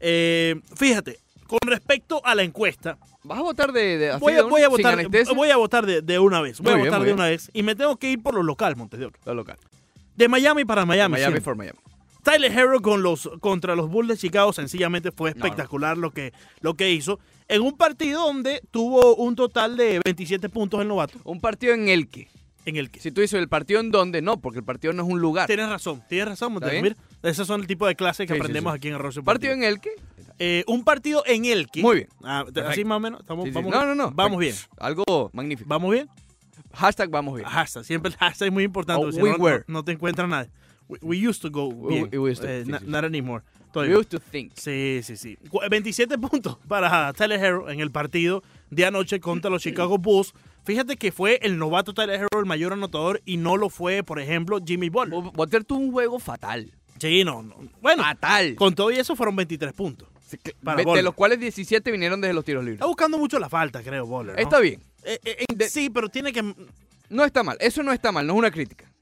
Eh, fíjate, con respecto a la encuesta, ¿Vas a votar de, de así voy de a, una, voy a sin votar, voy a votar de, de una vez. Voy Muy a bien, votar de bien. una vez. Y me tengo que ir por lo local, Montes de Oca. Lo local. De Miami para Miami. Miami for Miami. Tyler Hero con los, contra los Bulls de Chicago sencillamente fue No, no. espectacular Lo, que, lo que hizo. En un partido donde tuvo un total de 27 puntos el novato. Un partido en el que, En el que. si tú dices el partido en donde, no, porque el partido no es un lugar. Tienes razón, tienes razón. Mira, esos son el tipo de clases que Sí, sí, aprendemos sí. aquí en Arroz y Partido en el que. Eh, un partido en el que. Muy bien. Ah, así más o menos. Estamos, Sí, sí. vamos No, no, no. Vamos bien. Algo magnífico. ¿Vamos bien? Hashtag vamos bien. Hashtag. Siempre el hashtag es muy importante. Oh, we no, were. no te encuentra nada. We, we used to go We- bien. we used to, Eh, sí, sí. Not anymore. We Todavía. used to think. Sí, sí, sí. Cu- 27 puntos para Tyler Hero en el partido de anoche contra los Chicago Bulls. Fíjate que fue el novato Tyler Hero el mayor anotador y no lo fue, por ejemplo, Jimmy Butler. Bo- Butler tuvo un juego fatal. Sí, no, no. Bueno, Fatal. con todo y eso fueron 23 puntos. para de, los cuales 17 vinieron desde los tiros libres. Está buscando mucho la falta, creo, Butler. ¿no? Está bien. Eh, eh, eh, De- sí, pero tiene que... No está mal. Eso no está mal. No es una crítica.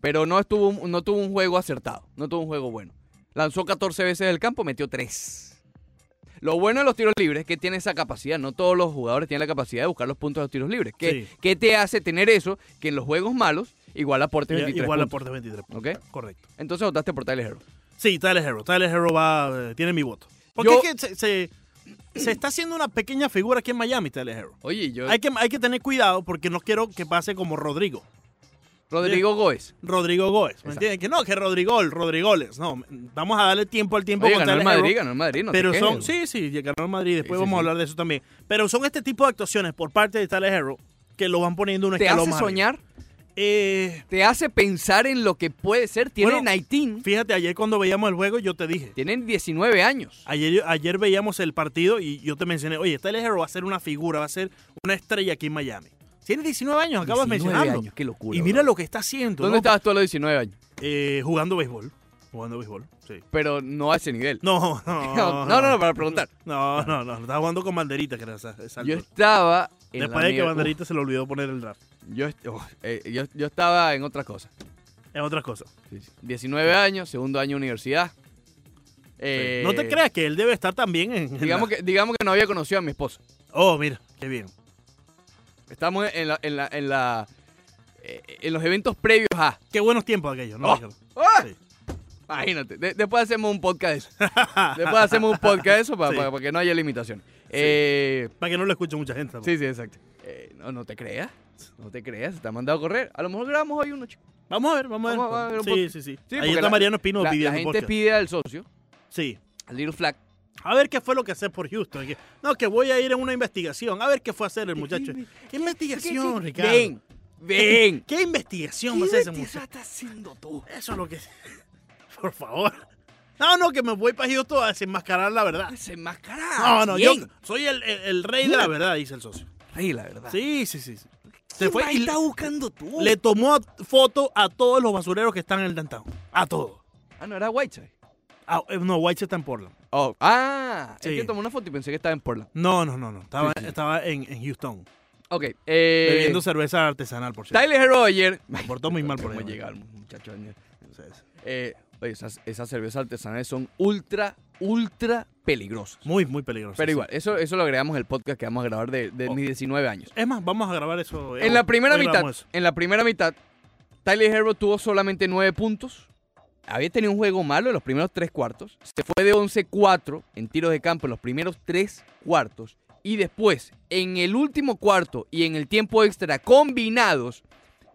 Pero no, estuvo, no tuvo un juego acertado. No tuvo un juego bueno. Lanzó 14 veces del campo, metió 3. Lo bueno de los tiros libres es que tiene esa capacidad. No todos los jugadores tienen la capacidad de buscar los puntos de los tiros libres. ¿Qué, Sí. qué te hace tener eso? Que en los juegos malos igual aporte 23 Igual puntos. aporte 23 puntos. ¿Ok? Correcto. Entonces votaste por Tyler Hero. Sí, Tyler Hero. Tyler Hero va, eh, tiene mi voto. Porque Yo- es que se, se- se está haciendo una pequeña figura aquí en Miami, Tyler Hero. Oye, yo... Hay que, hay que tener cuidado porque no quiero que pase como Rodrigo. Rodrigo Góez. Rodrigo Góez. ¿Me Exacto. entiendes? Que no, que Rodrigo, Rodrigoles. No, vamos a darle tiempo al tiempo Oye, con ganó el. Madrid, ganó el Madrid. No te pero son, sí, sí, ganó el Madrid. Después Sí, sí, vamos a hablar de eso también. Pero son este tipo de actuaciones por parte de Tyler Hero que lo van poniendo un ¿Te escalón hace más arriba. soñar? Eh, ¿Te hace pensar en lo que puede ser? Tiene Bueno, 19. fíjate, ayer cuando veíamos el juego yo te dije. Tienen 19 años. Ayer, ayer veíamos el partido y yo te mencioné, oye, Tyler Hero va a ser una figura, va a ser una estrella aquí en Miami. Tiene 19 años, acabas 19 mencionando. años, qué locura. Y mira bro. lo que está haciendo. ¿Dónde ¿no? estabas tú a los 19 años? Eh, jugando béisbol. Jugando béisbol, sí. Pero no a ese nivel. No, no. No, no, no, para preguntar. No, no, no. Estaba jugando con banderita, que era exacto. Yo estaba en Después la de que banderita se le olvidó poner el draft. Yo, oh, eh, yo, yo estaba en otra cosa. Es otra cosa. Sí, sí. 19 años, segundo año de universidad. Eh, no te creas que él debe estar también en. en Digamos la- que, digamos que no había conocido a mi esposa. Oh, mira, qué bien. Estamos en, la, en, la, en, la, eh, en los eventos previos a. Qué buenos tiempos aquellos, ¿no? Oh. Sí. Imagínate. de- después hacemos un podcast de eso. después hacemos un podcast de eso para, Sí. para- para que no haya limitación. Eh, Para que no lo escuche mucha gente. sí, sí, exacto. Eh, no, no te creas. No te creas. Se te ha mandado a correr. A lo mejor grabamos hoy uno, chico. Vamos a ver, vamos a ver. Vamos a ver sí, sí, sí, Sí, Ahí está la- Mariano Espino La, la pidiendo gente podcast. pide al socio, Sí. al Little Flag. A ver qué fue lo que hace por Houston. No, que voy a ir a una investigación. A ver qué fue a hacer el muchacho. ¿Qué investigación, ¿Qué- qué- Ricardo? Ven, ven. ¿Qué investigación va a hacer ese muchacho? estás haciendo tú? Eso es lo que. Por favor. No, no, que me voy para Houston a desenmascarar la verdad. Desenmascarar. No, no, yo soy el, el- el rey de la verdad, dice el socio. Sí, la verdad. Sí, sí, sí. Se ¿Quién fue y está buscando tú? le tomó foto a todos los basureros que están en el downtown. A todos. Ah, no, era Whiteside. Ah, eh, no, White está en Portland. Oh, ah, Sí. es que tomó una foto y pensé que estaba en Portland. No, no, no, no. Estaba, Sí, sí. estaba en, en Houston. Ok, eh... Bebiendo cerveza artesanal, por cierto. Tyler Hero ayer... Me portó muy mal por ¿Cómo ahí. llegar, muchachos? Eh, oye, esas, esas cervezas artesanales son ultra, ultra peligrosas. Muy, muy peligroso. Pero sí. igual, eso, eso lo agregamos en el podcast que vamos a grabar de, de mis 19 años. Es más, vamos a grabar eso. En la primera mitad, en la primera mitad, Tyler Hero tuvo solamente 9 puntos. Había tenido un juego malo en los primeros 3 cuartos. Se fue de 11-4 en tiros de campo en los primeros 3 cuartos. Y después, en el último cuarto y en el tiempo extra combinados,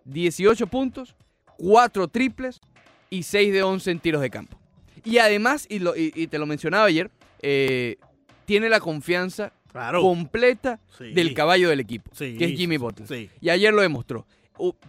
18 puntos, 4 triples y 6 de 11 en tiros de campo. Y además, y, lo- y- y te lo mencionaba ayer, eh, tiene la confianza Claro. completa Sí. del caballo del equipo, Sí, que es Jimmy Butler. Sí. Y ayer lo demostró.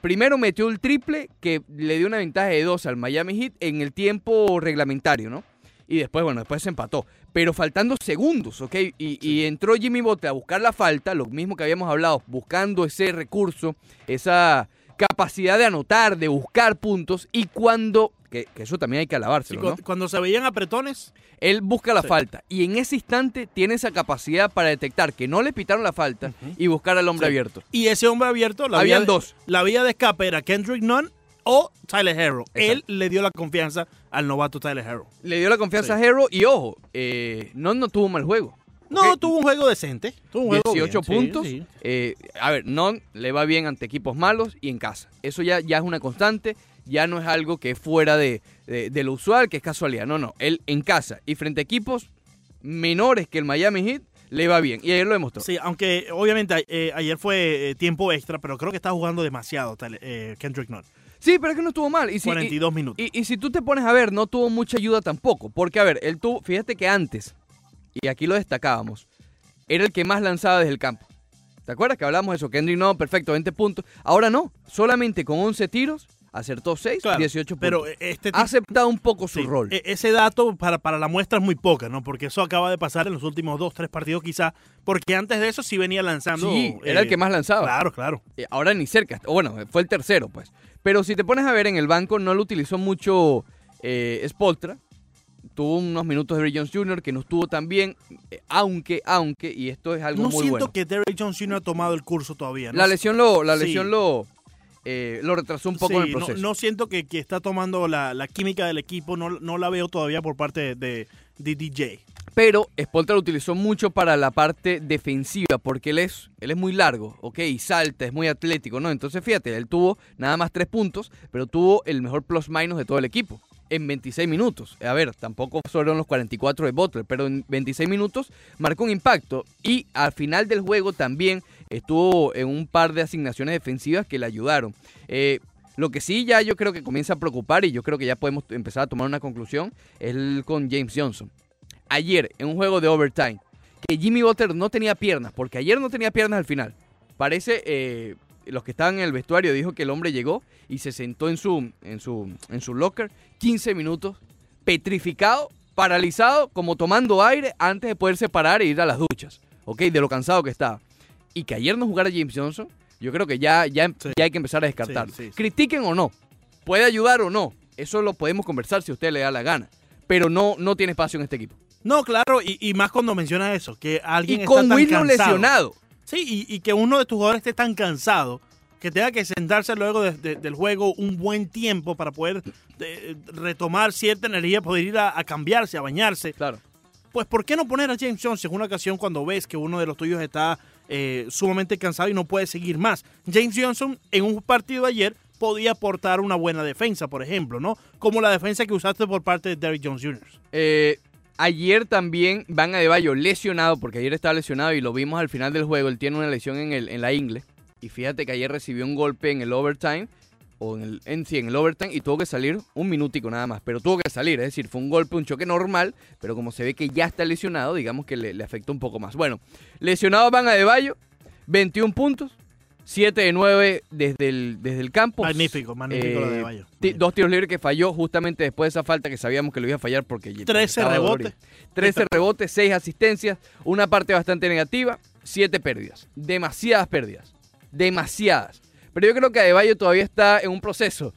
Primero metió el triple que le dio una ventaja de 2 al Miami Heat en el tiempo reglamentario, ¿no? Y después, bueno, después se empató. Pero faltando segundos, ¿ok? Y, y entró Jimmy Butler a buscar la falta, lo mismo que habíamos hablado, buscando ese recurso, esa capacidad de anotar, de buscar puntos. Y cuando, que, que eso también hay que Sí, alabárselo, cu- ¿no? Cuando se veían apretones, Él busca la Sí. falta y en ese instante tiene esa capacidad para detectar que no le pitaron la falta y buscar al hombre Sí. abierto. y ese hombre abierto, la Habían vía de- dos. La vía de escape era Kendrick Nunn o Tyler Hero. Él le dio la confianza al novato Tyler Hero. Le dio la confianza a Hero y ojo, eh, no, no tuvo un mal juego. No, tuvo un juego decente. Tuvo un juego 18 bien, sí, puntos. sí. Eh, a ver, non le va bien ante equipos malos y en casa. Eso ya, ya es una constante, ya no es algo que es fuera de, de- de lo usual, que es casualidad. No, no. Él en casa y frente a equipos menores que el Miami Heat le va bien. Y ayer lo demostró. Sí, aunque obviamente eh, ayer fue eh, tiempo extra, pero creo que está jugando demasiado Tyler- eh, Kendrick Nunn. Sí, pero es que no estuvo mal. Y si, y- 42 minutos. Y, y si tú te pones a ver, no tuvo mucha ayuda tampoco. Porque, a ver, él tuvo, fíjate que antes, y aquí lo destacábamos, era el que más lanzaba desde el campo. ¿Te acuerdas que hablamos de eso? Kendrick no, perfecto, 20 puntos. Ahora no, solamente con 11 tiros, acertó 6, Claro, 18 puntos. pero este ha aceptado un poco su Sí, rol. e- Ese dato para, para la muestra es muy poca, ¿no? Porque eso acaba de pasar en los últimos dos, tres partidos quizá. Porque antes de eso sí venía lanzando. sí, era eh, el que más lanzaba. Claro, claro. Eh, Ahora ni cerca. o Bueno, fue el tercero, pues. Pero si te pones a ver en el banco, no lo utilizó mucho eh, Spoltra. Tuvo unos minutos de Ray Jones Jr. que no estuvo tan bien. eh, aunque, aunque, y esto es algo No muy siento bueno. que Derrick Jones Jr. ha tomado el curso todavía. ¿no? La lesión lo, la Sí. lesión lo, eh, lo retrasó un poco en el no- proceso. No, siento que, que está tomando la, la química del equipo, no, no la veo todavía por parte de, de DJ. Pero Spoltra lo utilizó mucho para la parte defensiva, porque él es, él es muy largo, ¿ok? Y salta, es muy atlético, ¿no? Entonces, fíjate, él tuvo nada más tres puntos, pero tuvo el mejor plus-minus de todo el equipo. En 26 minutos. A ver, tampoco fueron los 44 de Butler, pero en 26 minutos marcó un impacto. Y al final del juego también estuvo en un par de asignaciones defensivas que le ayudaron. Eh, lo que sí ya yo creo que comienza a preocupar y yo creo que ya podemos empezar a tomar una conclusión es el con James Johnson. Ayer, en un juego de overtime, que Jimmy Butler no tenía piernas, porque ayer no tenía piernas al final. Parece, eh, los que estaban en el vestuario dijo que el hombre llegó y se sentó en su, en su, en su locker 15 minutos, petrificado, paralizado, como tomando aire antes de poderse parar e ir a las duchas. ¿Ok? De lo cansado que estaba. Y que ayer no jugara James Johnson, yo creo que ya, ya, Sí. ya hay que empezar a descartarlo. Sí, sí. Critiquen o no, puede ayudar o no, eso lo podemos conversar si a usted le da la gana. Pero no, no tiene espacio en este equipo. No, claro, y, y más cuando mencionas eso, que alguien Y está con tan Winslow cansado. lesionado. Sí, y, y que uno de tus jugadores esté tan cansado que tenga que sentarse luego de- de- del juego un buen tiempo para poder eh, retomar cierta energía, poder ir a, a cambiarse, a bañarse. Claro. Pues, ¿por qué no poner a James Jones en una ocasión cuando ves que uno de los tuyos está eh, sumamente cansado y no puede seguir más? James Johnson en un partido ayer podía aportar una buena defensa, por ejemplo, ¿no? Como la defensa que usaste por parte de Derrick Jones Jr. Eh, ayer también Van Adebayo lesionado, porque ayer estaba lesionado y lo vimos al final del juego. Él tiene una lesión en, el, en la ingle. Y fíjate que ayer recibió un golpe en el overtime, o en el, en, sí, en el overtime, y tuvo que salir un minutico nada más. Pero tuvo que salir, es decir, fue un golpe, un choque normal, pero como se ve que ya está lesionado, digamos que le, le afectó un poco más. Bueno, lesionado Van Adebayo, 21 puntos, 7 de 9 desde el, desde el campo. Magnífico, magnífico Eh, lo de Bayo. Ti- Dos tiros libres que falló justamente después de esa falta que sabíamos que lo iba a fallar porque 13 estaba rebotes. dolorido. 13 rebotes, 6 asistencias, una parte bastante negativa, 7 pérdidas. Demasiadas pérdidas. Demasiadas. Pero yo creo que Adebayo todavía está en un proceso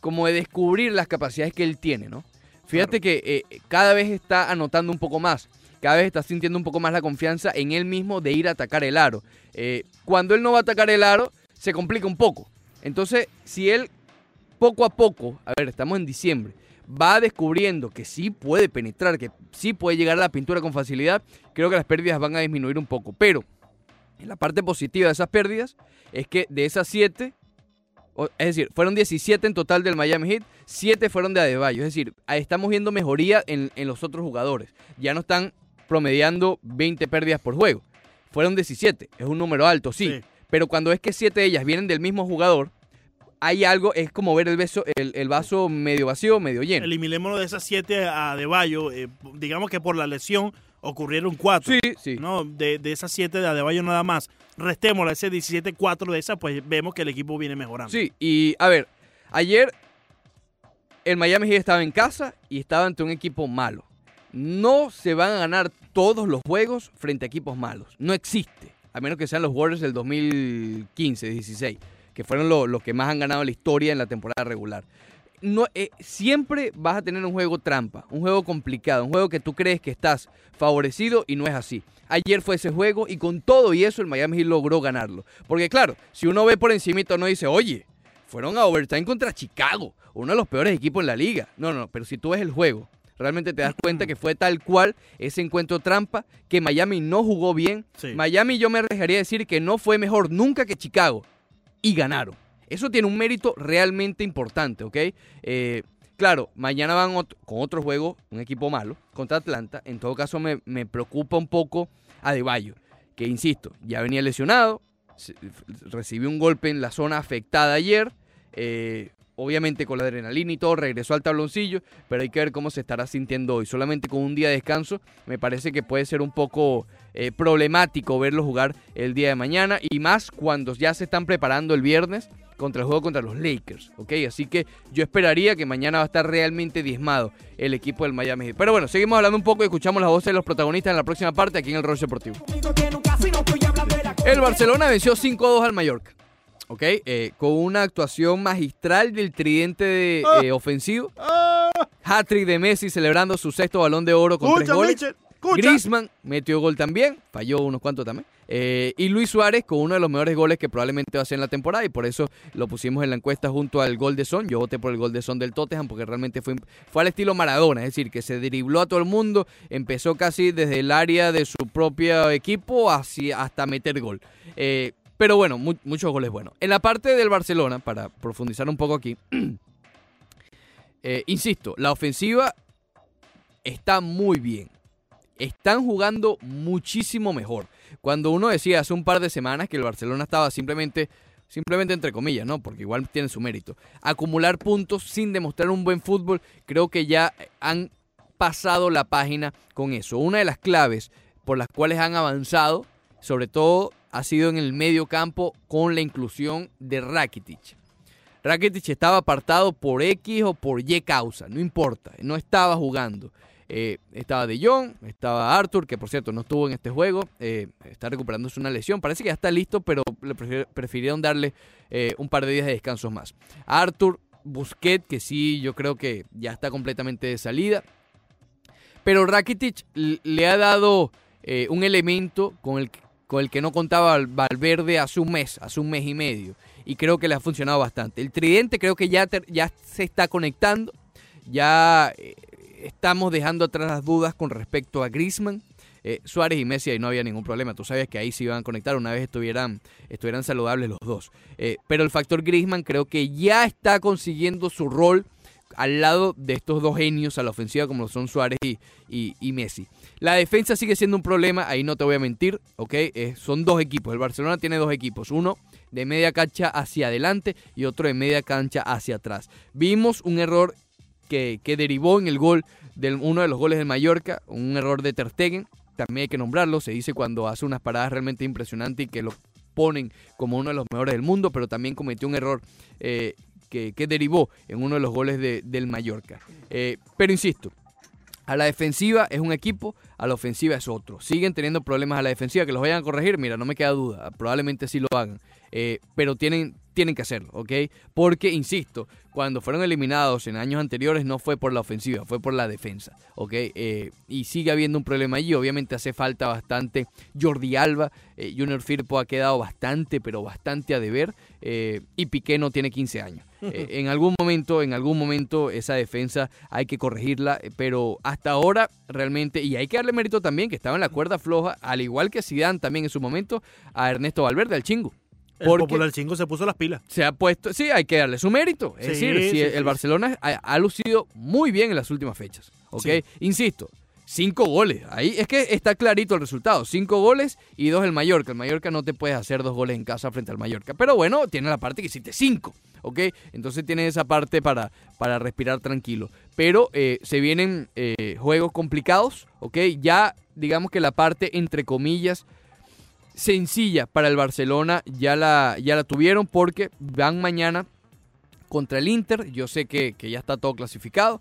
como de descubrir las capacidades que él tiene, ¿no? Fíjate que eh, cada vez está anotando un poco más. Cada vez está sintiendo un poco más la confianza en él mismo de ir a atacar el aro. Eh, cuando él no va a atacar el aro, se complica un poco. Entonces, si él poco a poco, a ver, estamos en diciembre, va descubriendo que sí puede penetrar, que sí puede llegar a la pintura con facilidad, creo que las pérdidas van a disminuir un poco. Pero la parte positiva de esas pérdidas es que de esas 7, es decir, fueron 17 en total del Miami Heat, 7 fueron de Adebayo. Es decir, estamos viendo mejoría en, en los otros jugadores. Ya no están promediando 20 pérdidas por juego. Fueron 17, es un número alto, sí. Sí. Pero cuando es que 7 de ellas vienen del mismo jugador, hay algo, es como ver el, beso, el, el vaso medio vacío, medio lleno. Eliminémoslo de esas 7 a De Bayo. eh, digamos que por la lesión ocurrieron 4. Sí, sí. ¿no? De, de esas 7 de Adebayo nada más. Restémosla, ese 17-4 de esas, pues vemos que el equipo viene mejorando. Sí, y a ver, ayer el Miami Heat estaba en casa y estaba ante un equipo malo. No se van a ganar todos los juegos frente a equipos malos. No existe. A menos que sean los Warriors del 2015-16, que fueron lo- los que más han ganado la historia en la temporada regular. No, eh, siempre vas a tener un juego trampa, un juego complicado, un juego que tú crees que estás favorecido y no es así. Ayer fue ese juego y con todo y eso el Miami Heat logró ganarlo. Porque claro, si uno ve por encimito no dice, oye, fueron a overtime contra Chicago, uno de los peores equipos en la liga. No, no, pero si tú ves el juego, realmente te das cuenta que fue tal cual ese encuentro trampa, que Miami no jugó bien. Sí. Miami yo me arriesgaría a decir que no fue mejor nunca que Chicago. Y ganaron. Eso tiene un mérito realmente importante, ¿ok? Eh, claro, mañana van con otro juego, un equipo malo, contra Atlanta. En todo caso me, me preocupa un poco Adebayo, que insisto, ya venía lesionado, recibió un golpe en la zona afectada ayer. eh, obviamente con la adrenalina y todo, regresó al tabloncillo, pero hay que ver cómo se estará sintiendo hoy. Solamente con un día de descanso, me parece que puede ser un poco eh, problemático verlo jugar el día de mañana y más cuando ya se están preparando el viernes contra el juego contra los Lakers, ¿ok? Así que yo esperaría que mañana va a estar realmente diezmado el equipo del Miami Heat. Pero bueno, seguimos hablando un poco y escuchamos las voces de los protagonistas en la próxima parte aquí en el Rollo Deportivo. El Barcelona venció 5-2 al Mallorca. ¿Ok? Eh, con una actuación magistral del tridente de, eh, ofensivo. ¡Ah! Hat-trick de Messi celebrando su sexto balón de oro con tres goles. Mitchell, escucha. Griezmann metió gol también, falló unos cuantos también. Eh, y Luis Suárez con uno de los mejores goles que probablemente va a hacer en la temporada y por eso lo pusimos en la encuesta junto al gol de Son. Yo voté por el gol de Son del Tottenham porque realmente fue, fue al estilo Maradona, es decir, que se dribló a todo el mundo, empezó casi desde el área de su propio equipo hacia, hasta meter gol. Eh, pero bueno, mu- muchos goles buenos. En la parte del Barcelona, para profundizar un poco aquí, eh, insisto, la ofensiva está muy bien. Están jugando muchísimo mejor. Cuando uno decía hace un par de semanas que el Barcelona estaba simplemente, simplemente entre comillas, ¿no? Porque igual tiene su mérito. Acumular puntos sin demostrar un buen fútbol, creo que ya han pasado la página con eso. Una de las claves por las cuales han avanzado, sobre todo, ha sido en el medio campo con la inclusión de Rakitic. Rakitic estaba apartado por X o por Y causa, no importa, no estaba jugando. Eh, estaba De Jong, estaba Arthur, que por cierto no estuvo en este juego, eh, está recuperándose una lesión, parece que ya está listo, pero prefirieron darle eh, un par de días de descanso más. Arthur, Busquets, que sí, yo creo que ya está completamente de salida, pero Rakitic le ha dado un elemento con el, con el que no contaba Val- Valverde hace un mes, hace un mes y medio. Y creo que le ha funcionado bastante. El tridente creo que ya, ya se está conectando. Ya estamos dejando atrás las dudas con respecto a Griezmann. Eh, Suárez y Messi ahí no había ningún problema. Tú sabías que ahí se iban a conectar una vez estuvieran, estuvieran saludables los dos. Eh, pero el factor Griezmann creo que ya está consiguiendo su rol al lado de estos dos genios a la ofensiva como lo son Suárez y, y- Messi. La defensa sigue siendo un problema, ahí no te voy a mentir, ¿ok? Eh, son dos equipos, el Barcelona tiene dos equipos, uno de media cancha hacia adelante y otro de media cancha hacia atrás. Vimos un error que, derivó en el gol de uno de los goles del Mallorca, un error de Ter Stegen, también hay que nombrarlo, se dice cuando hace unas paradas realmente impresionantes y que lo ponen como uno de los mejores del mundo, pero también cometió un error eh, que, que derivó en uno de los goles de- del Mallorca. Eh, pero insisto, a la defensiva es un equipo, a la ofensiva es otro. Siguen teniendo problemas a la defensiva, que los vayan a corregir, mira, no me queda duda, probablemente sí lo hagan, Eh, pero tienen, tienen que hacerlo, ¿ok? Porque, insisto, cuando fueron eliminados en años anteriores no fue por la ofensiva, fue por la defensa, ¿ok? Eh, y sigue habiendo un problema allí, obviamente hace falta bastante Jordi Alba, eh, Junior Firpo ha quedado bastante, pero bastante a deber, eh, y Piqué no tiene 15 años. En algún momento, en algún momento esa defensa hay que corregirla, pero hasta ahora realmente, y hay que darle mérito también que estaba en la cuerda floja, al igual que Zidane también en su momento, a Ernesto Valverde, al chingo. El Porque popular 5 se puso las pilas. se ha puesto, sí, hay que darle su mérito. Es Sí, decir, sí, el. Barcelona ha, ha lucido muy bien en las últimas fechas. ¿Ok? Insisto, cinco goles. Ahí es que está clarito el resultado. Cinco goles y dos el Mallorca. El Mallorca no te puedes hacer dos goles en casa frente al Mallorca. Pero bueno, tiene la parte que hiciste cinco. ¿Ok? Entonces tiene esa parte para, para respirar tranquilo. Pero eh, se vienen eh, juegos complicados. ¿Ok? Ya digamos que la parte entre comillas sencilla para el Barcelona ya la, ya la tuvieron porque van mañana contra el Inter. Yo sé que, que ya está todo clasificado.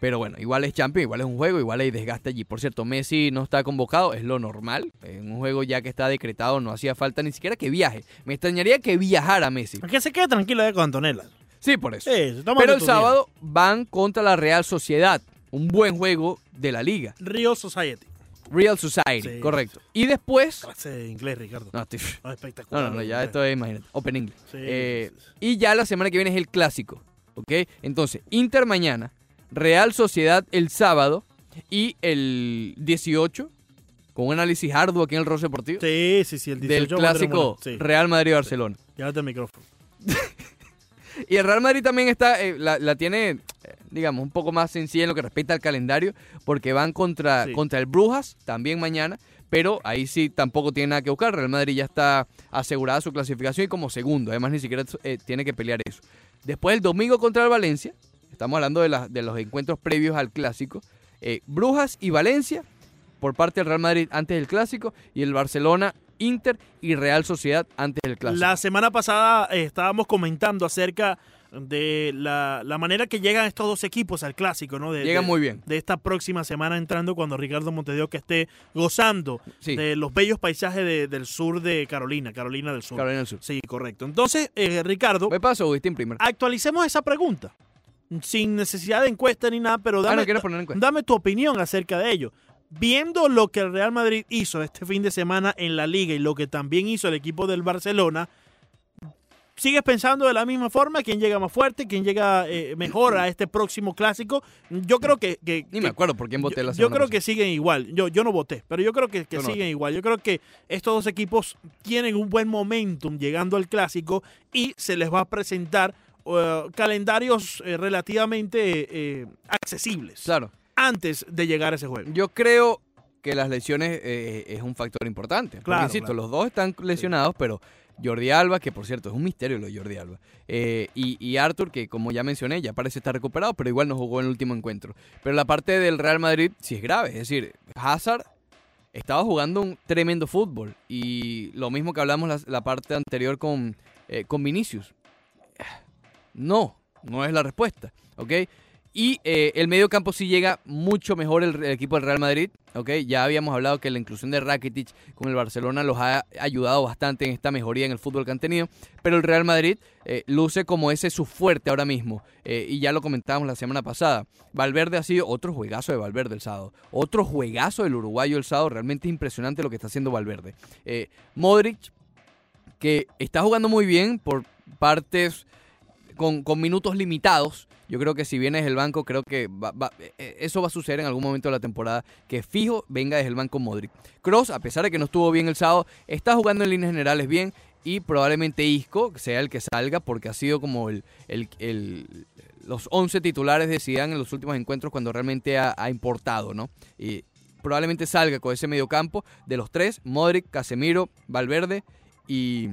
Pero bueno, igual es Champions, igual es un juego, igual hay desgaste allí. Por cierto, Messi no está convocado, es lo normal. En un juego ya que está decretado no hacía falta ni siquiera que viaje. Me extrañaría que viajara Messi. Que se quede tranquilo de con Antonella. Sí, por eso. Sí, Pero el día. sábado van contra la Real Sociedad. Un buen juego de la liga. Rio Society. Real Society, Sí. correcto. Y después... Clase de inglés, Ricardo. No, estoy- No, espectacular. no, no, no, ya inglés. esto es, imagínate, Open English. Sí, Eh, sí, y ya la semana que viene es el clásico, ¿ok? Entonces, Inter mañana, Real Sociedad el sábado y el 18, con un análisis arduo aquí en el Rose Deportivo, Sí, sí, sí, el 18 del clásico Real Madrid-Barcelona. llévate el micrófono. Y el Real Madrid también está, eh, la, la tiene, eh, digamos, un poco más sencilla en lo que respecta al calendario, porque van contra, Sí. contra el Brujas también mañana, pero ahí sí tampoco tiene nada que buscar. Real Madrid ya está asegurada su clasificación y como segundo, además ni siquiera eh, tiene que pelear eso. Después el domingo contra el Valencia, estamos hablando de, la- de los encuentros previos al clásico, eh, Brujas y Valencia por parte del Real Madrid antes del clásico y el Barcelona, Inter y Real Sociedad antes del clásico. La semana pasada eh, estábamos comentando acerca de la, la manera que llegan estos dos equipos al clásico, ¿no? De, Llegan de- muy bien. De esta próxima semana entrando cuando Ricardo Montedio que esté gozando Sí. de los bellos paisajes de- del sur de Carolina, Carolina del Sur. Carolina del Sur. Sí, correcto. Entonces, eh, Ricardo, ¿Me paso, Agustín, primero? actualicemos esa pregunta. Sin necesidad de encuesta ni nada, pero Ah, dame, no quieres poner dame tu opinión acerca de ello. Viendo lo que el Real Madrid hizo este fin de semana en la liga y lo que también hizo el equipo del Barcelona, ¿sigues pensando de la misma forma? ¿Quién llega más fuerte? ¿Quién llega eh, mejor a este próximo clásico? Yo creo que... que- Ni que- me acuerdo por quién voté yo, la yo semana creo pasada. que siguen igual. Yo, yo no voté, pero yo creo que, que Yo no siguen voté. igual. Yo creo que estos dos equipos tienen un buen momentum llegando al clásico y se les va a presentar eh, calendarios eh, relativamente eh, accesibles Claro. antes de llegar a ese juego. Yo creo que las lesiones eh, es un factor importante. Porque, Claro, insisto, claro. los dos están lesionados, pero Jordi Alba, que por cierto es un misterio lo de Jordi Alba, eh, y, Arthur, que como ya mencioné, ya parece estar recuperado, pero igual no jugó en el último encuentro. Pero la parte del Real Madrid sí es grave. Es decir, Hazard estaba jugando un tremendo fútbol. Y lo mismo que hablamos la, la parte anterior con, eh, con Vinicius. No, no es la respuesta, ¿ok? Y eh, el medio campo sí llega mucho mejor el, equipo del Real Madrid, ¿ok? Ya habíamos hablado que la inclusión de Rakitic con el Barcelona los ha ayudado bastante en esta mejoría en el fútbol que han tenido, pero el Real Madrid eh, luce como ese su fuerte ahora mismo, eh, y ya lo comentábamos la semana pasada. Valverde ha sido otro juegazo de Valverde el sábado, otro juegazo del uruguayo el sábado, realmente impresionante lo que está haciendo Valverde. Eh, Modric, que está jugando muy bien por partes con, minutos limitados. Yo creo que si viene desde el banco, creo que va- va- eh, eso va a suceder en algún momento de la temporada. Que fijo venga desde el banco Modric. Cross, a pesar de que no estuvo bien el sábado, está jugando en líneas generales bien. Y probablemente Isco sea el que salga porque ha sido como el, los 11 titulares de en los últimos encuentros cuando realmente ha, ha importado, ¿no? Y probablemente salga con ese mediocampo de los tres, Modric, Casemiro, Valverde y...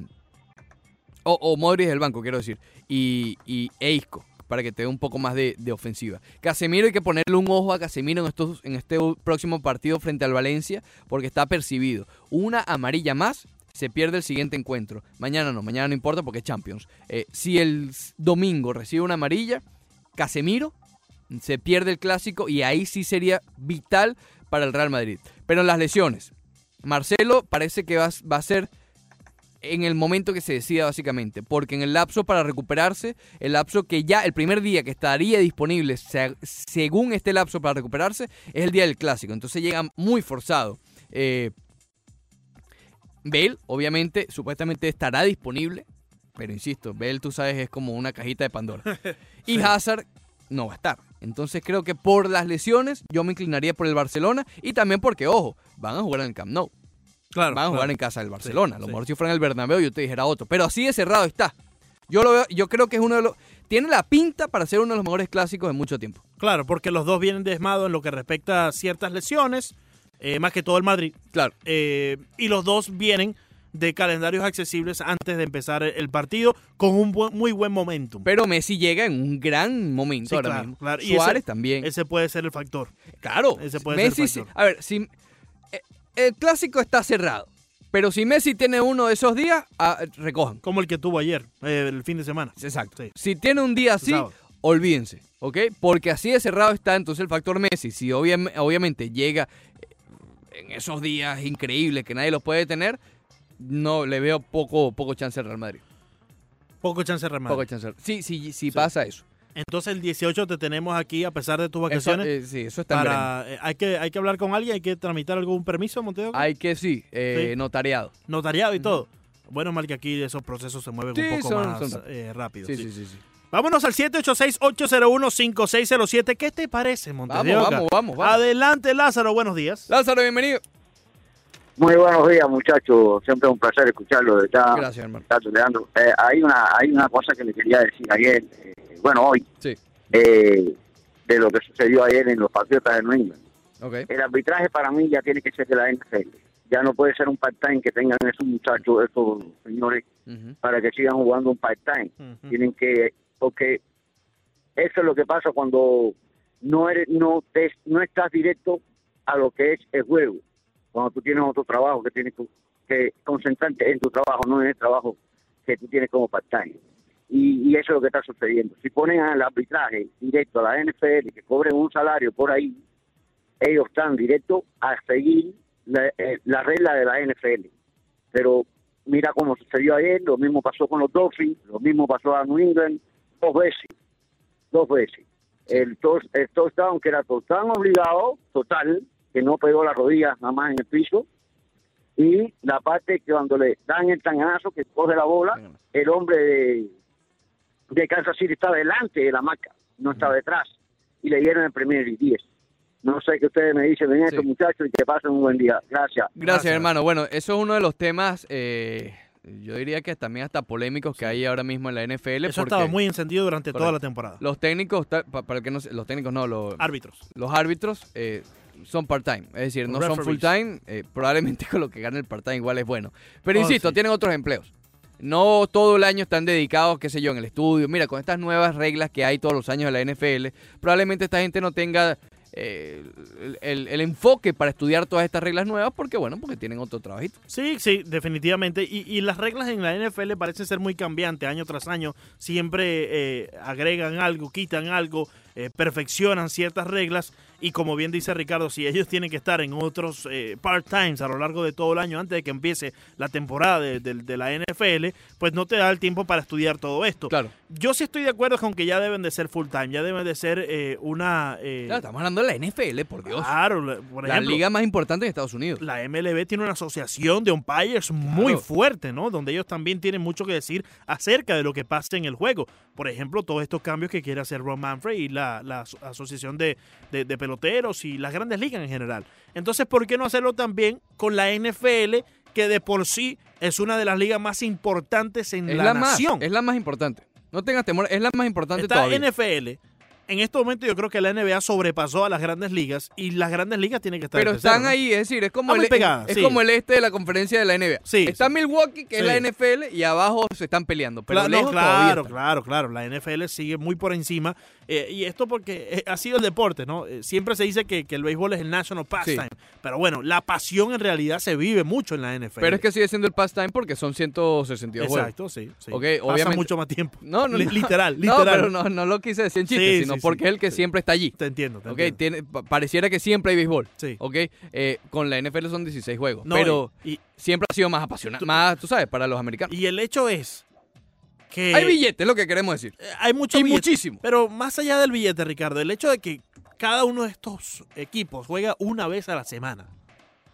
O, o Modric del banco, quiero decir. Y, y e Isco, para que te dé un poco más de, ofensiva. Casemiro hay que ponerle un ojo a Casemiro en, estos, en este próximo partido frente al Valencia, porque está percibido. Una amarilla más, se pierde el siguiente encuentro. Mañana no, mañana no importa porque es Champions. Eh, si el domingo recibe una amarilla, Casemiro se pierde el clásico y ahí sí sería vital para el Real Madrid. Pero las lesiones, Marcelo parece que va, va a ser en el momento que se decida básicamente, porque en el lapso para recuperarse, el lapso que ya el primer día que estaría disponible se- según este lapso para recuperarse es el día del clásico, entonces llega muy forzado. Eh, Bale, obviamente, supuestamente estará disponible, pero insisto, Bale, tú sabes, es como una cajita de Pandora. Y Hazard no va a estar. Entonces creo que por las lesiones yo me inclinaría por el Barcelona y también porque, ojo, van a jugar en el Camp Nou. Claro. Van a jugar claro. en casa del Barcelona. a lo sí. mejor si fuera en el Bernabéu yo te dijera otro. Pero así de cerrado está. Yo lo veo, yo creo que es uno de los. Tiene la pinta para ser uno de los mejores clásicos en mucho tiempo. Claro, porque los dos vienen desmados en lo que respecta a ciertas lesiones, eh, más que todo el Madrid. Claro. eh, y los dos vienen de calendarios accesibles antes de empezar el partido con un buen- muy buen momentum. Pero Messi llega en un gran momento Sí, ahora claro, mismo. claro. Y Suárez ese- también. Ese puede ser el factor. claro. ese puede ser Messi, factor. a ver, si eh, el clásico está cerrado. Pero si Messi tiene uno de esos días, ah, recojan. Como el que tuvo ayer, eh, el fin de semana. Exacto. Sí. Si tiene un día así, sábado. olvídense, ¿ok? Porque así de cerrado está entonces el factor Messi. Si obvia- obviamente llega eh, en esos días increíbles que nadie los puede tener, no le veo poco, poco chance al Real Madrid. Poco chance de remate. Poco chance. Sí, sí, sí, pasa eso. Entonces el 18 te tenemos aquí a pesar de tus Eso, vacaciones. eh, sí, eso está en para, eh, hay, que, hay que hablar con alguien, hay que tramitar algún permiso, Montego. Hay que sí, eh, Sí. notariado. Notariado y todo. Bueno, mal que aquí esos procesos se mueven Sí, un poco son- más son eh, rápido. Sí, sí. sí, sí. sí. Vámonos al 786-801-5607. ¿Qué te parece, Montego? Vamos, vamos, vamos, vamos. Adelante, Lázaro, buenos días. Lázaro, bienvenido. Muy buenos días, muchachos. Siempre es un placer escucharlo. de verdad. Gracias, hermano. Leandro. Eh, hay una hay una cosa que le quería decir ayer, eh, bueno, hoy, Sí, eh, de lo que sucedió ayer en los Patriotas de New England. El arbitraje para mí ya tiene que ser de la NFL. Ya no puede ser un part-time que tengan esos muchachos, esos señores, para que sigan jugando un part-time. Tienen que, porque eso es lo que pasa cuando no eres, no te, no estás directo a lo que es el juego. Cuando tú tienes otro trabajo que tienes que- que concentrarte en tu trabajo, no en el trabajo que tú tienes como part-time. Y, y eso es lo que está sucediendo. Si ponen al arbitraje directo a la NFL, que cobren un salario por ahí, ellos están directos a seguir la, eh, la regla de la NFL. Pero mira cómo sucedió ayer, lo mismo pasó con los Dolphins, lo mismo pasó a New England dos veces, dos veces. El, tou- el touchdown, que era touchdown obligado, total, que no pegó la rodilla nada más en el piso, y la parte que cuando le dan el tanganazo, que coge la bola, el hombre de, de Kansas City está delante de la marca, no está detrás, y le dieron el primer y 10. No sé qué ustedes me dicen en esto, Sí. muchachos, y que pasen un buen día. Gracias. Gracias, Gracias. hermano. Bueno, eso es uno de los temas, eh, yo diría que también hasta polémicos que hay ahora mismo en la NFL. Eso porque estaba muy encendido durante toda la temporada. Los técnicos, para que no se- los técnicos no, los, Árbitros. los árbitros eh, son part-time. Es decir, no son full-time. eh, probablemente con lo que gana el part-time igual es bueno. Pero Oh, insisto, sí. tienen otros empleos. No todo el año están dedicados, qué sé yo, en el estudio. Mira, con estas nuevas reglas que hay todos los años en la NFL, probablemente esta gente no tenga eh, el enfoque para estudiar todas estas reglas nuevas porque, bueno, porque tienen otro trabajito. Sí, sí, definitivamente. Y, y las reglas en la NFL parecen ser muy cambiantes año tras año. Siempre eh, agregan algo, quitan algo, eh, perfeccionan ciertas reglas. Y como bien dice Ricardo, si ellos tienen que estar en otros eh, part-times a lo largo de todo el año antes de que empiece la temporada de, de- de la NFL, pues no te da el tiempo para estudiar todo esto. Claro. Yo sí estoy de acuerdo con que ya deben de ser full-time, ya deben de ser eh, una... eh, Claro, estamos hablando de la NFL, por Dios. claro, la- por la ejemplo, liga más importante en Estados Unidos. la MLB tiene una asociación de umpires muy Claro. fuerte, ¿no? Donde ellos también tienen mucho que decir acerca de lo que pasa en el juego. Por ejemplo, todos estos cambios que quiere hacer Ron Manfred y la, la aso- asociación de, de- de peloteros y las grandes ligas en general. Entonces, ¿por qué no hacerlo también con la NFL, que de por sí es una de las ligas más importantes en Es la, la, más, nación? es la más importante. No tengas temor, es la más importante Está todavía. NFL. En este momento yo creo que la NBA sobrepasó a las grandes ligas y las grandes ligas tienen que estar Pero tercero, están ¿no? ahí, es decir, es como, el, pegada, es sí. como el este de la conferencia de la NBA. Sí, está sí. Milwaukee, que es la NFL, y abajo se están peleando. Pero Cla- no, lejos claro, claro, claro. La NFL sigue muy por encima. eh, y esto porque eh, ha sido el deporte, ¿no? Eh, siempre se dice que, que el béisbol es el national pastime. Pero bueno, la pasión en realidad se vive mucho en la NFL. Pero es que sigue siendo el pastime porque son 162 juegos. Exacto, sí. sí. Ok, Pasa obviamente- mucho más tiempo. No, no, no. Literal, No, literal. pero no, no lo quise decir en chiste, sino sí, porque sí, es el que sí. siempre está allí. Te entiendo, te Ok, entiendo. tiene, pareciera que siempre hay béisbol. Sí. Ok, eh, con la NFL son 16 juegos. No, pero y, siempre ha sido más apasionante, más, tú sabes, para los americanos. y el hecho es que hay billetes, es lo que queremos decir. eh, hay mucho Y billete. muchísimo. Pero más allá del billete, Ricardo, el hecho de que cada uno de estos equipos juega una vez a la semana.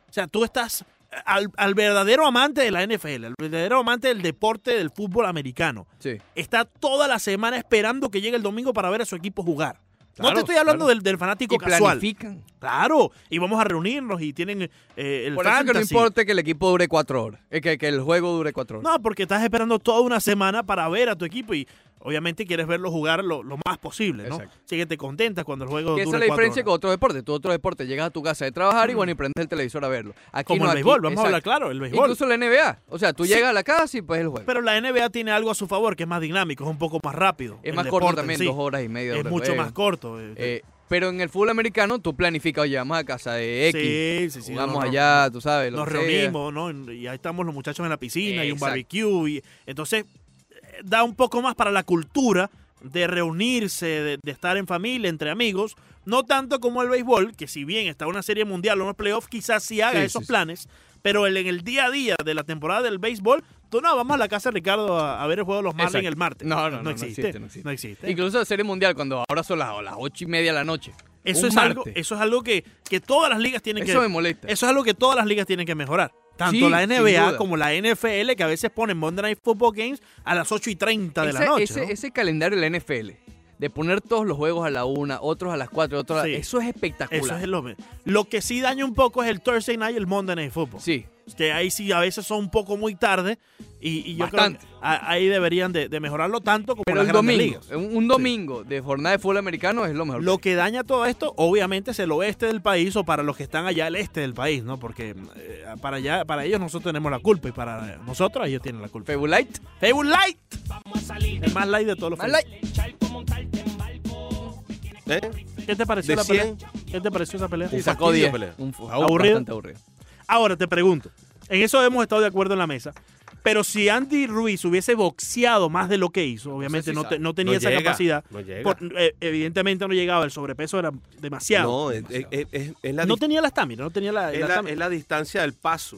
O sea, tú estás al, al verdadero amante de la NFL, al verdadero amante del deporte del fútbol americano. Sí. Está toda la semana esperando que llegue el domingo para ver a su equipo jugar. no te estoy hablando claro. del, del fanático Y casual. planifican. Claro, y vamos a reunirnos y tienen eh, el Por eso que no importa que el equipo dure cuatro horas. Es que, que el juego dure cuatro horas. No, porque estás esperando toda una semana para ver a tu equipo y obviamente quieres verlo jugar lo, lo más posible, ¿no? Exacto. Así que te contentas cuando el juego Que esa es la diferencia con otro deporte. Tu otro deporte, llegas a tu casa de trabajar y bueno, y prendes el televisor a verlo. Aquí Como no, el aquí- béisbol, vamos a hablar claro, el béisbol. Incluso la NBA. O sea, tú Sí. llegas a la casa y pues el juego. Pero la NBA tiene algo a su favor que es más dinámico, es un poco más rápido. es el más corto también, sí. dos horas y media. Es de mucho juego. más corto. eh, Eh, pero en el fútbol americano tú planificas, oye, vamos a casa de X. sí, sí, sí. jugamos no, no, allá, tú sabes. Lo Nos que sea. reunimos, ¿no? Y ahí estamos los muchachos en la piscina y un barbecue. Y, entonces, da un poco más para la cultura de reunirse, de, de estar en familia, entre amigos. No tanto como el béisbol, que si bien está una serie mundial o unos playoffs, quizás sí haga Sí, esos sí, sí. planes. Pero el- en el día a día de la temporada del béisbol, tú no, vamos a la casa de Ricardo a, a ver el juego de los Marlins el martes. No, no, no, no existe, existe, no existe. no existe. Incluso la Serie Mundial, cuando ahora son las, las ocho y media de la noche. Eso es, algo, eso es algo que, que todas las ligas tienen Eso que... me molesta. Eso es algo que todas las ligas tienen que mejorar. Tanto Sí, la NBA como la NFL, que a veces ponen Monday Night Football Games a las 8 y 30 de la noche. ese, ¿no? ese calendario de la NFL, de poner todos los juegos a la una, otros a las cuatro, otros a la-. Eso es espectacular. Eso es lo Lo que sí daña un poco es el Thursday Night y el Monday Night Football. Sí, Que ahí sí a veces son un poco muy tarde y, y yo Bastante. creo que ahí deberían de, de mejorarlo tanto como pero las el grandes domingo, ligas. un, un domingo de jornada de fútbol americano es lo mejor. Lo que daña todo esto, obviamente, es el oeste del país o para los que están allá al este del país, ¿no? Porque eh, para allá, para ellos nosotros tenemos la culpa y para nosotros ellos tienen la culpa. Fabulite, Facebook Light. El más light de todos los más light. ¿Eh? ¿Qué te pareció De la pelea? 100. ¿Qué te pareció esa pelea? Y Un sacó fastidio 10. pelea. Un ¿Aburrido? Bastante aburrido. Ahora te pregunto, en eso hemos estado de acuerdo en la mesa, pero si Andy Ruiz hubiese boxeado más de lo que hizo, obviamente si no, te- no tenía No esa llega, capacidad, no llega. por- eh, evidentemente no llegaba, el sobrepeso era demasiado. No, es, es- es- es- es la, No dis- tenía la estamina, no tenía la, es la es la distancia del paso.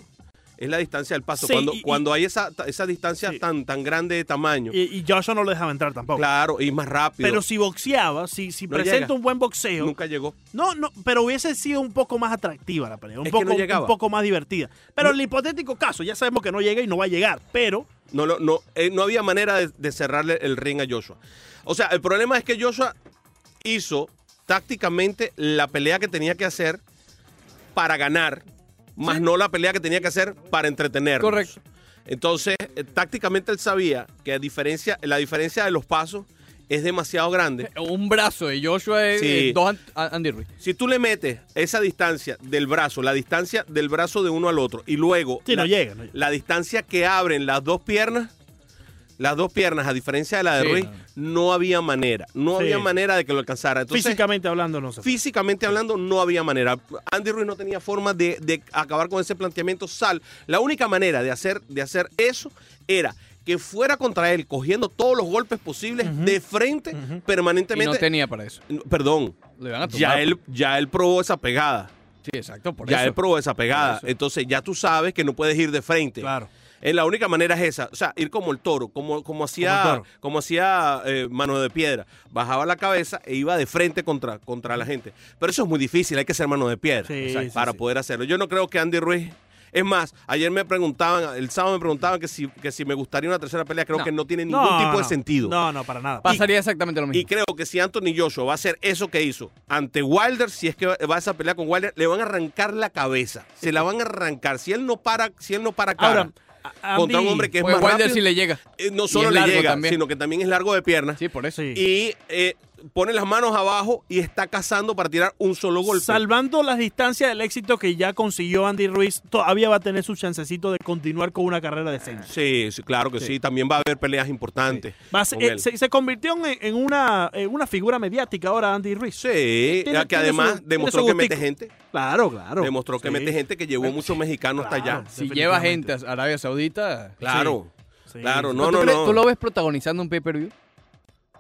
Es la distancia del paso. Sí, cuando, y- cuando hay esa, esa distancia Sí. tan, tan grande de tamaño, Y, y Joshua no lo dejaba entrar tampoco. claro, y más rápido. Pero si boxeaba, si, si No presenta llega. un buen boxeo, nunca llegó. no, no, pero hubiese sido un poco más atractiva la pelea, un, Es no poco, un poco más divertida. Pero No. en el hipotético caso, ya sabemos que no llega y no va a llegar, pero No, lo- no, eh, no había manera de, de cerrarle el ring a Joshua. O sea, el problema es que Joshua hizo tácticamente la pelea que tenía que hacer para ganar, más no la pelea que tenía que hacer para entretener. Correcto. Entonces, eh, tácticamente él sabía que a diferencia, la diferencia de los pasos es demasiado grande. Un brazo de Joshua es Sí. eh, dos Andy Ruiz. Si tú le metes esa distancia del brazo, la distancia del brazo de uno al otro, y luego sí, la, no llega. no llega. la distancia que abren las dos piernas, las dos piernas, a diferencia de la de Sí, Ruiz, no. no había manera. No Sí. había manera de que lo alcanzara. Entonces, Físicamente hablando, no se puede. físicamente hablando, no había manera. Andy Ruiz no tenía forma de, de acabar con ese planteamiento. Sal. La única manera de hacer, de hacer eso era que fuera contra él, cogiendo todos los golpes posibles de frente, permanentemente. no tenía para eso. Perdón. Lo iban a tumbar. Ya él, ya él probó esa pegada. Sí, exacto, por ya eso. él probó esa pegada. Entonces ya tú sabes que no puedes ir de frente. Claro. Eh, la única manera es esa, o sea, ir como el toro, como, como hacía, Como hacía eh, mano de piedra. Bajaba la cabeza e iba de frente contra, contra la gente. Pero eso es muy difícil, hay que ser mano de piedra Sí, o sea, sí, para sí. poder hacerlo. Yo no creo que Andy Ruiz. Es más, ayer me preguntaban, el sábado me preguntaban que si, que si me gustaría una tercera pelea. Creo No. que no tiene ningún No, tipo de sentido. No, no, para nada. Pasaría exactamente lo mismo. Y creo que si Anthony Joshua va a hacer eso que hizo ante Wilder, si es que va va a esa pelea con Wilder, le van a arrancar la cabeza. Se la van a arrancar. Si él no para, si él no para cara Ahora, a- contra un hombre que es Pues más Wilder rápido, sí le llega. eh, no solo le llega, también. sino que también es largo de piernas. Sí, por eso. Sí. Y eh, pone las manos abajo y está cazando para tirar un solo golpe. Salvando las distancias del éxito que ya consiguió Andy Ruiz, todavía va a tener su chancecito de continuar con una carrera decente. Sí, sí, claro que sí. También va a haber peleas importantes. Eh, él. se, se convirtió en, en una, en una figura mediática ahora Andy Ruiz. Sí, Tiene- que además su- demostró que mete gente. Claro, claro. Demostró que Sí. mete gente que llevó muchos mexicanos hasta allá. Si lleva gente a Arabia Saudita. Claro, Sí. claro, ¿Tú, no, no, no. ¿Tú lo ves protagonizando un pay-per-view?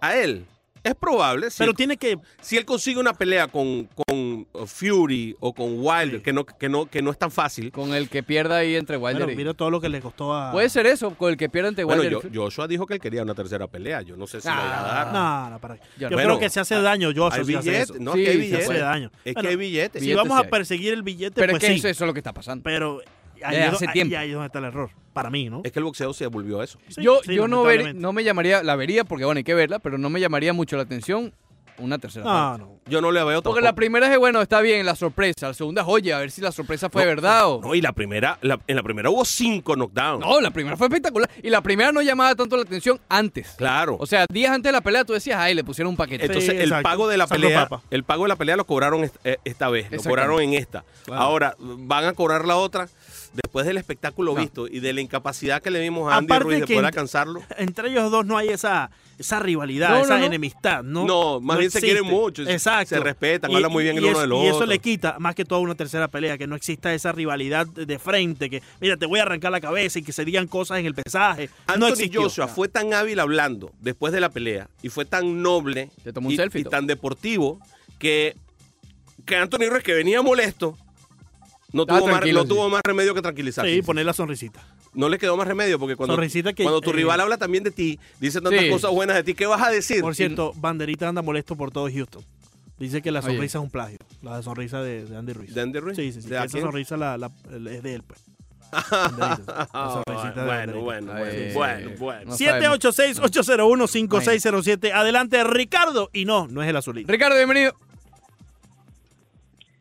A él. Es probable, sí. Pero tiene que. si él consigue una pelea con, con Fury o con Wilder, Sí. que, no, que, no, que no es tan fácil. Con el que pierda ahí entre Wilder Bueno, y... mira todo lo que le costó a. Puede ser eso, con el que pierda entre Bueno, Wilder yo, Fury. Joshua dijo que él quería una tercera pelea. Yo no sé si le va a Ah. dar. No, no, para. Yo, creo bueno, que se hace daño, Joshua. hay si hace billetes, eso. no, Sí, que hay se Se hace billetes. daño. Es Bueno, que hay billetes. Si Billetes vamos a perseguir el billete, Pero pues es que sí. eso, es lo que está pasando. Pero ahí, hace tiempo. ahí es donde está el error. Para mí, ¿no? Es que el boxeo se volvió a eso. Sí, yo sí, yo no, ver- no me llamaría, la vería porque bueno, hay que verla, pero no me llamaría mucho la atención una tercera No, parte. no. Yo no le veo Porque la tampoco. primera es, bueno, está bien, la sorpresa. La segunda es, oye, a ver si la sorpresa fue No, verdad o... No, y la primera, la- en la primera hubo cinco knockdowns. No, la primera fue espectacular. Y la primera no llamaba tanto la atención antes. Claro. O sea, días antes de la pelea tú decías, ay, le pusieron un paquete. Entonces, Sí, el pago de la pelea, papa. el pago de la pelea lo cobraron est- eh, esta vez, lo cobraron en esta. Claro. Ahora, van a cobrar la otra después del espectáculo No. visto y de la incapacidad que le vimos a Andy Aparte Ruiz de que poder alcanzarlo. Entre ellos dos no hay esa, esa rivalidad, No, no, esa no. enemistad, ¿no? No, más bien se quieren mucho, se- Exacto. se respetan, hablan muy bien el y uno del Y eso otro. le quita más que todo una tercera pelea, que no exista esa rivalidad de frente, que mira, te voy a arrancar la cabeza y que se digan cosas en el pesaje. no Anthony existió. Joshua fue tan hábil hablando después de la pelea y fue tan noble y, y y tan deportivo que, que Anthony Ruiz, que venía molesto, No tuvo, más, no tuvo más remedio que tranquilizarse. Sí, poner la sonrisita. No le quedó más remedio porque cuando, Sonrisita que, cuando tu eh, rival habla también de ti, dice tantas Sí. cosas buenas de ti, ¿qué vas a decir? Por cierto, Banderita anda molesto por todo Houston. Dice que la Oye. sonrisa es un plagio. La sonrisa de, de Andy Ruiz. ¿De Andy Ruiz? Sí, sí, sí. ¿De esa quién? sonrisa la, la- es de él, pues. Banderita. La sonrisita de bueno, Banderita. bueno, Eh, bueno, bueno. no sabemos. 786-801-5607. Adelante, Ricardo. Y no, no es el azulito. Ricardo, bienvenido.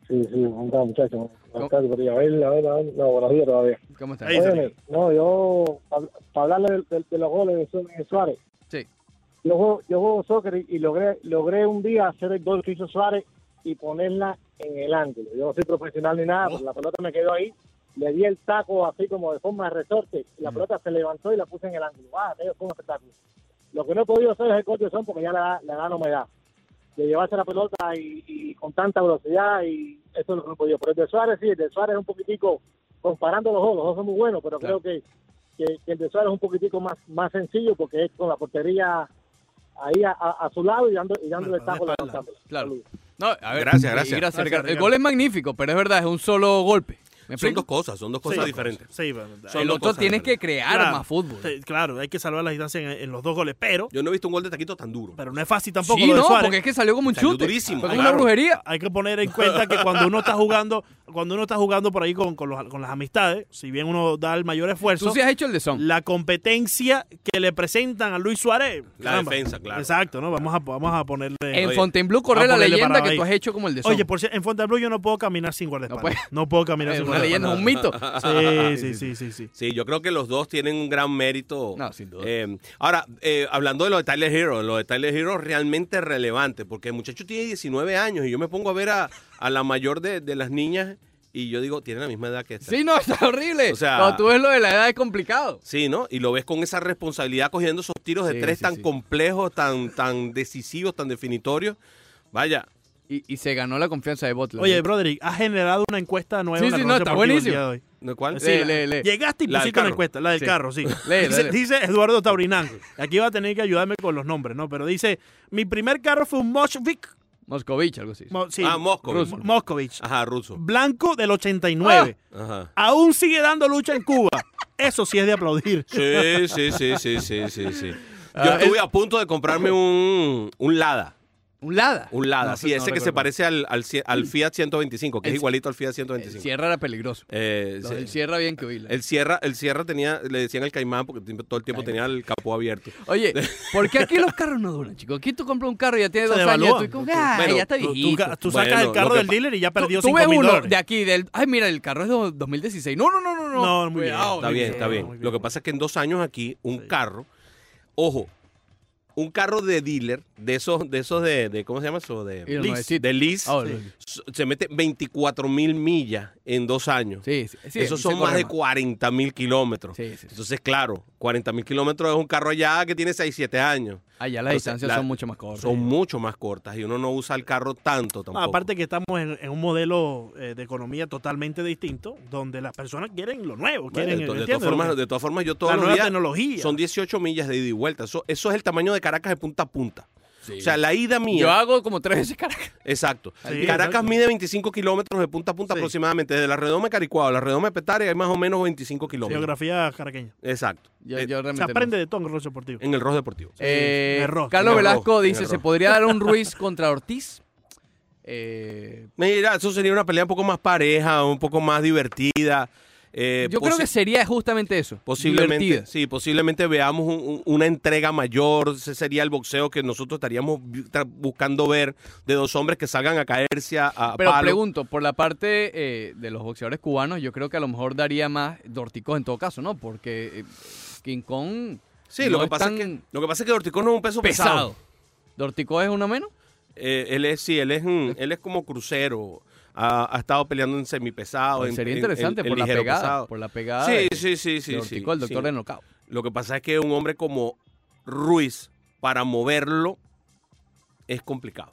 Sí, sí, ¿cómo está, muchachos? ¿Cómo? Buenas tardes, por ahí. A ver, a ver, a ver. No, buenos días todavía. ¿Cómo estás? Óyeme, no, yo, para hablarle de, de- de los goles de, Su- de Suárez, Sí. yo juego, yo juego soccer y, y logré, logré un día hacer el gol que hizo Suárez y ponerla en el ángulo. Yo no soy profesional ni nada, pero la pelota me quedó ahí, le di el taco así como de forma de resorte, y la pelota se levantó y la puse en el ángulo. Ah, fue un espectáculo. Lo que no he podido hacer es el gol de son porque ya la, la edad no me da. De llevarse la pelota y, y con tanta velocidad y eso es lo que no podido. Pero el de Suárez sí, el de Suárez es un poquitico, comparando los dos, los dos son muy buenos, pero Claro. creo que, que, que el de Suárez es un poquitico más, más sencillo porque es con la portería ahí a, a- a su lado y, dando, y dándole el Bueno, taco espalda. levantándola. Claro. No, a ver, Gracias, y gracias. gracias. El gol es magnífico, pero es verdad, es un solo golpe. ¿Me Son dos cosas, son dos cosas Sí, diferentes. Sí, bueno, Son El otro tienes que crear Claro. más fútbol. sí, claro, hay que salvar la distancia en, en los dos goles. Pero, Yo no he visto un gol de taquito tan duro. pero no es fácil tampoco Sí, lo de no, Suárez. porque es que salió como un Salió chute. durísimo, Fue como claro. una brujería. Hay que poner en cuenta que cuando uno está jugando, cuando uno está jugando por ahí con, con, los- con las amistades, si bien uno da el mayor esfuerzo, Tú sí has hecho el de son. la competencia que le presentan a Luis Suárez. La defensa, claro. Exacto, ¿no? Vamos a, vamos a ponerle. En Oye, Fontainebleau corre la leyenda que tú has hecho como el de son. Oye, por cierto, en Fontainebleau yo no puedo caminar sin guardaespaldas. No puedo caminar es sin una leyenda, es guardaespaldas. un mito. Sí, sí, sí, sí, sí. Sí, yo creo que los dos tienen un gran mérito. No, sin duda. Eh, ahora, eh, hablando de lo de Tyler Hero, lo de Tyler Hero es realmente relevante, porque el muchacho tiene 19 años y yo me pongo a ver a, a la mayor de, de las niñas y yo digo, tiene la misma edad que esta. Sí, no, está horrible. O sea- Cuando tú ves lo de la edad es complicado. Sí, ¿no? Y lo ves con esa responsabilidad cogiendo esos tiros de Sí, tres sí, tan sí. complejos, tan, tan decisivos, tan definitorios. Vaya, Y, y se ganó la confianza de Butler. Oye, Broderick, has generado una encuesta nueva Sí, sí, no, está buenísimo. día de hoy. ¿no cuál? Sí, Lee, lee, lee. Llegaste y La pusiste una encuesta, la del Sí. carro, sí. Lee, dice, dice Eduardo Taurinán. Aquí va a tener que ayudarme con los nombres, ¿no? Pero dice, mi primer carro fue un Moskvik. Moscovich, algo así. Mo- sí, Ah, Moscovich. Mo- Moscovich. Ajá, ruso. Blanco del 89. Ajá. Aún sigue dando lucha en Cuba. Eso sí es de aplaudir. Sí, sí, sí, sí, sí, sí, sí. Yo Ah, estuve es- a punto de comprarme un, un Lada. Un Lada. Un Lada, No, sí, no ese que se parece al, al, Fiat 125, que es El- igualito al Fiat El 125. Sierra era peligroso. Eh, sí. del Sierra bien que huila. El Sierra, el Sierra tenía, le decían el caimán porque todo el tiempo Caimán. tenía el capó abierto. Oye, ¿por qué aquí los carros no duran, chicos? Aquí tú compras un carro y ya tiene dos años. devalúa. Tú, como, ah, Bueno, ya está Tú, tú viejito. tú sacas Bueno, el carro del dealer y ya perdió tú 5 ves mil uno dólares. de aquí, del, ay, mira, el carro es de 2016. No, no, no, no. No, No, muy bien. Cuidado, Está bien, está bien. Lo que pasa es que en dos años aquí, un carro, ojo, un carro de dealer, de esos, de esos de, de- ¿cómo se llama eso? De, Y de lease, Ah, Sí. se mete 24 mil millas en dos años. Sí, sí, sí, Esos son más de 40 mil kilómetros. Sí, sí, sí. Entonces, claro, 40 mil kilómetros es un carro allá que tiene 6, 7 años. Allá las Entonces, distancias la- son mucho más cortas. Son mucho más cortas y uno no usa el carro tanto tampoco. No, aparte que estamos en, en un modelo eh, de economía totalmente distinto, donde las personas quieren lo nuevo, Bueno, quieren de, to- de todas formas, de todas formas, yo todos la los nueva días tecnología. son 18 millas de ida y vuelta. Eso, eso es el tamaño de Caracas de punta a punta. Sí. O sea, la ida mía. Yo hago como tres veces Caracas. Exacto. Sí, Caracas exacto. mide 25 kilómetros de punta a punta Sí. aproximadamente. Desde la redoma de Caricuao a la redoma de Petare hay más o menos 25 kilómetros. Geografía caraqueña. Exacto. Yo, Eh, yo Se aprende de todo en el rol deportivo. en el Rojo Deportivo. Eh, Carlos Velasco dice, ¿se podría dar un Ruiz contra Ortiz? Eh, Mira, eso sería una pelea un poco más pareja, un poco más divertida. Eh, yo creo que sería justamente eso. Posiblemente, divertida. sí, posiblemente veamos un- un- una entrega mayor. Ese sería el boxeo que nosotros estaríamos buscando ver de dos hombres que salgan a caerse a, a Pero palo. pregunto, por la parte eh, de los boxeadores cubanos, yo creo que a lo mejor daría más Dorticos en todo caso, ¿no? Porque eh, King Kong Sí, no lo, que es pasa es que, lo que pasa es que Orticón no es un peso pesado. pesado. ¿Dorticos es uno menos? Eh, él es, sí, él es, él es como crucero. Ha, ha estado peleando en semipesado. en- Sería en- interesante en- en por la pegada. pesado. Por la pegada Sí, de, sí, sí, sí. de sí, Ortico, el doctor sí. de. Lo que pasa es que un hombre como Ruiz, para moverlo, es complicado.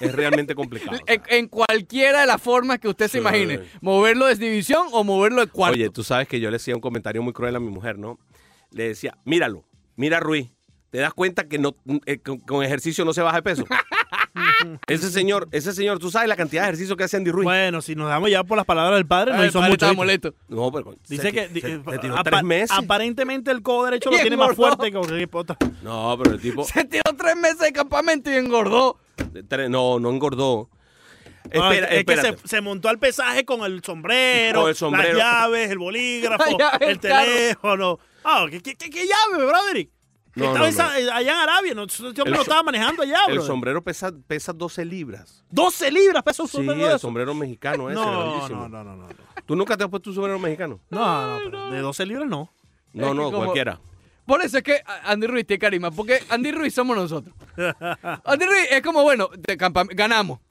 Es realmente complicado. En, en cualquiera de las formas que usted se imagine. Moverlo de división o moverlo de cuarto. Oye, tú sabes que yo le hacía un comentario muy cruel a mi mujer, ¿no? Le decía, míralo, mira a Ruiz, ¿te das cuenta que no, eh, con, con ejercicio no se baja de peso? Ese señor, ese señor, tú sabes la cantidad de ejercicio que hace Andy Ruiz. Bueno, si nos damos ya por las palabras del padre, no hizo padre, mucho. molesto. No, pero Dice se- que se- eh, tiró tres meses. aparentemente el codo derecho lo tiene más fuerte que cualquier otra. No, pero el tipo, Se tiró tres meses de campamento y engordó. no, no engordó. No, Espera, es que se, se montó al pesaje con el sombrero, Con el sombrero. las llaves, el bolígrafo, el teléfono. Ah, ¿qué, qué, qué, qué llave, Broderick? No, estaba no, Sa- eh, allá en Arabia, no, este hombre El lo estaba manejando allá, El brother. sombrero pesa, pesa 12 libras. 12 libras pesa un Sí, sombrero de el eso. sombrero mexicano ese, No, grandísimo. no, no, no, no. ¿Tú nunca te has puesto un sombrero mexicano? No, no, pero de 12 libras no. No, Es no, como- cualquiera. Por eso es que Andy Ruiz tiene carisma, porque Andy Ruiz somos nosotros. Andy Ruiz es como, bueno, de ganamos.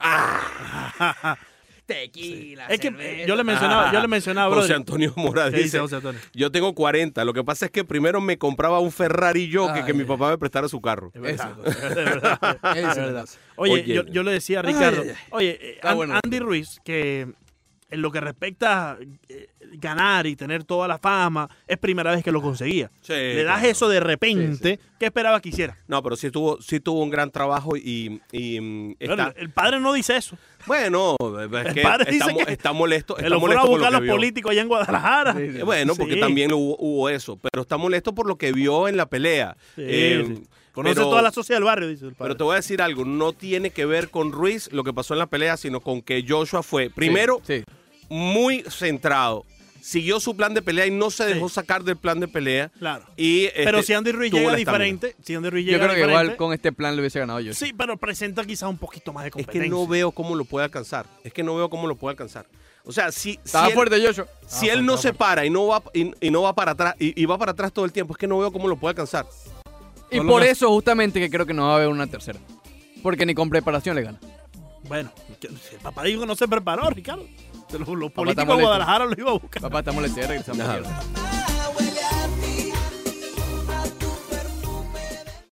Tequila, Es que cerveza. yo le mencionaba, yo le mencionaba, José. Antonio Mora ¿Qué dice, dice José Antonio? yo tengo 40, lo que pasa es que primero me compraba un Ferrari yo que, que mi papá me prestara su carro. Es verdad, es verdad. Eso es verdad. Oye, Oye. yo, yo le decía a Ricardo, Ay, oye, eh, bueno. Andy Ruiz, que en lo que respecta eh, ganar y tener toda la fama, es primera vez que lo conseguía. Sí, Le das claro. eso de repente, ¿qué esperaba que hiciera? No, pero sí tuvo, sí tuvo un gran trabajo y, y, mm, Bueno, el padre no dice eso. bueno, es El que padre está, dice mo- que está molesto, está lo a molesto por buscar lo los que políticos allá en Guadalajara. Bueno, porque también hubo, hubo eso, pero está molesto por lo que vio en la pelea. Eh, sí. Conoce pero- toda la sociedad del barrio, dice el padre. Pero te voy a decir algo, no tiene que ver con Ruiz lo que pasó en la pelea, sino con que Joshua fue, primero, Sí. muy centrado. Siguió su plan de pelea y no se dejó Sí. sacar del plan de pelea. Claro. Y, Pero este, si Andy Ruiz llega diferente, si Andy Ruiz Yo creo que igual con este plan le hubiese ganado yo. Sí, pero presenta quizás un poquito más de Es competencia. que no veo cómo lo puede alcanzar. Es que no veo cómo lo puede alcanzar. O sea, si, Estaba si él, fuerte Joshua. si él no se para y no va y, y no va para atrás y, y va para atrás todo el tiempo, es que no veo cómo lo puede alcanzar. Y por eso justamente que creo que no va a haber una tercera. Porque ni con preparación le gana. Bueno, el papá dijo que no se preparó, Ricardo. Los, los está políticos de molesto. Guadalajara lo iba a buscar. Papá, estamos le regresamos.